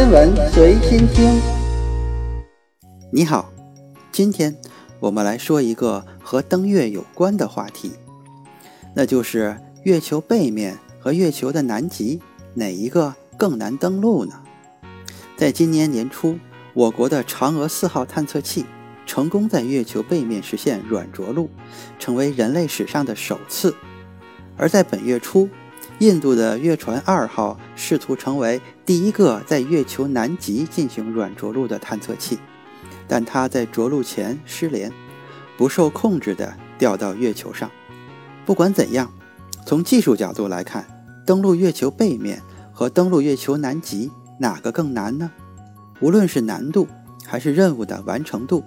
天文随心听。你好，今天我们来说一个和登月有关的话题，那就是月球背面和月球的南极哪一个更难登陆呢？在今年年初，我国的嫦娥四号探测器成功在月球背面实现软着陆，成为人类史上的首次。而在本月初，印度的月船二号试图成为第一个在月球南极进行软着陆的探测器，但它在着陆前失联，不受控制地掉到月球上。不管怎样，从技术角度来看，登陆月球背面和登陆月球南极哪个更难呢？无论是难度还是任务的完成度，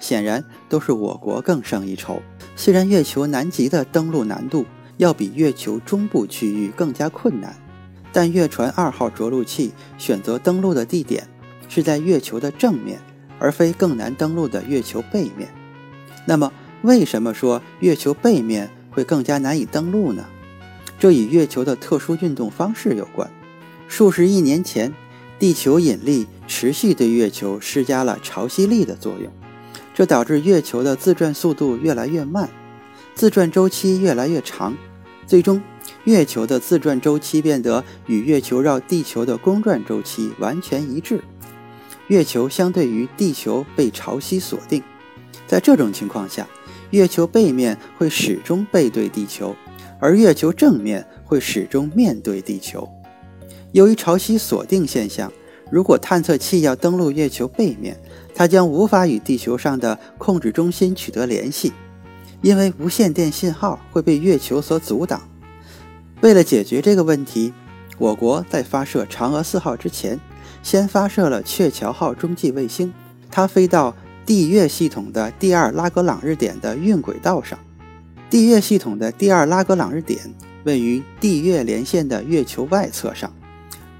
显然都是我国更胜一筹。虽然月球南极的登陆难度，要比月球中部区域更加困难，但月船二号着陆器选择登陆的地点是在月球的正面，而非更难登陆的月球背面。那么，为什么说月球背面会更加难以登陆呢？这与月球的特殊运动方式有关。数十亿年前，地球引力持续对月球施加了潮汐力的作用，这导致月球的自转速度越来越慢。自转周期越来越长，最终，月球的自转周期变得与月球绕地球的公转周期完全一致。月球相对于地球被潮汐锁定，在这种情况下，月球背面会始终背对地球，而月球正面会始终面对地球。由于潮汐锁定现象，如果探测器要登陆月球背面，它将无法与地球上的控制中心取得联系。因为无线电信号会被月球所阻挡。为了解决这个问题，我国在发射嫦娥四号之前，先发射了鹊桥号中继卫星，它飞到地月系统的第二拉格朗日点的运轨道上。地月系统的第二拉格朗日点位于地月连线的月球外侧上，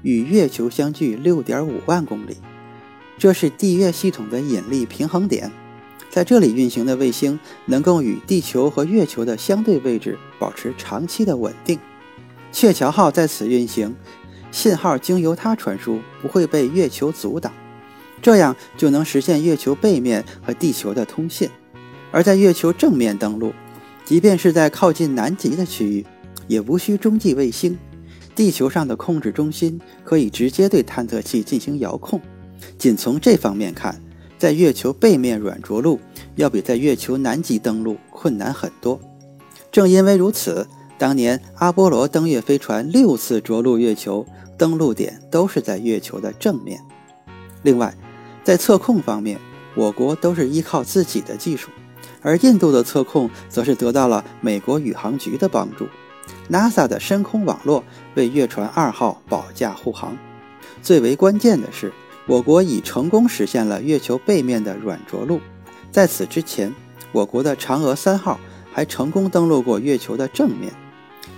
与月球相距六点五万公里，这是地月系统的引力平衡点。在这里运行的卫星能够与地球和月球的相对位置保持长期的稳定。鹊桥号在此运行，信号经由它传输，不会被月球阻挡，这样就能实现月球背面和地球的通信。而在月球正面登陆，即便是在靠近南极的区域，也无需中继卫星，地球上的控制中心可以直接对探测器进行遥控。仅从这方面看。在月球背面软着陆要比在月球南极登陆困难很多。正因为如此，当年阿波罗登月飞船六次着陆月球，登陆点都是在月球的正面。另外，在测控方面，我国都是依靠自己的技术，而印度的测控则是得到了美国宇航局的帮助。NASA 的深空网络为月船二号保驾护航。最为关键的是。我国已成功实现了月球背面的软着陆。在此之前，我国的嫦娥三号还成功登陆过月球的正面。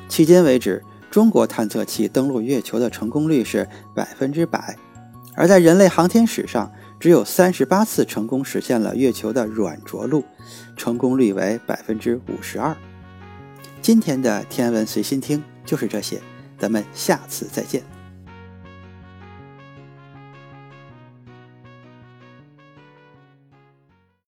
迄今为止，中国探测器登陆月球的成功率是百分之百，而在人类航天史上，只有三十八次成功实现了月球的软着陆，成功率为百分之五十二。今天的天文随心听就是这些，咱们下次再见。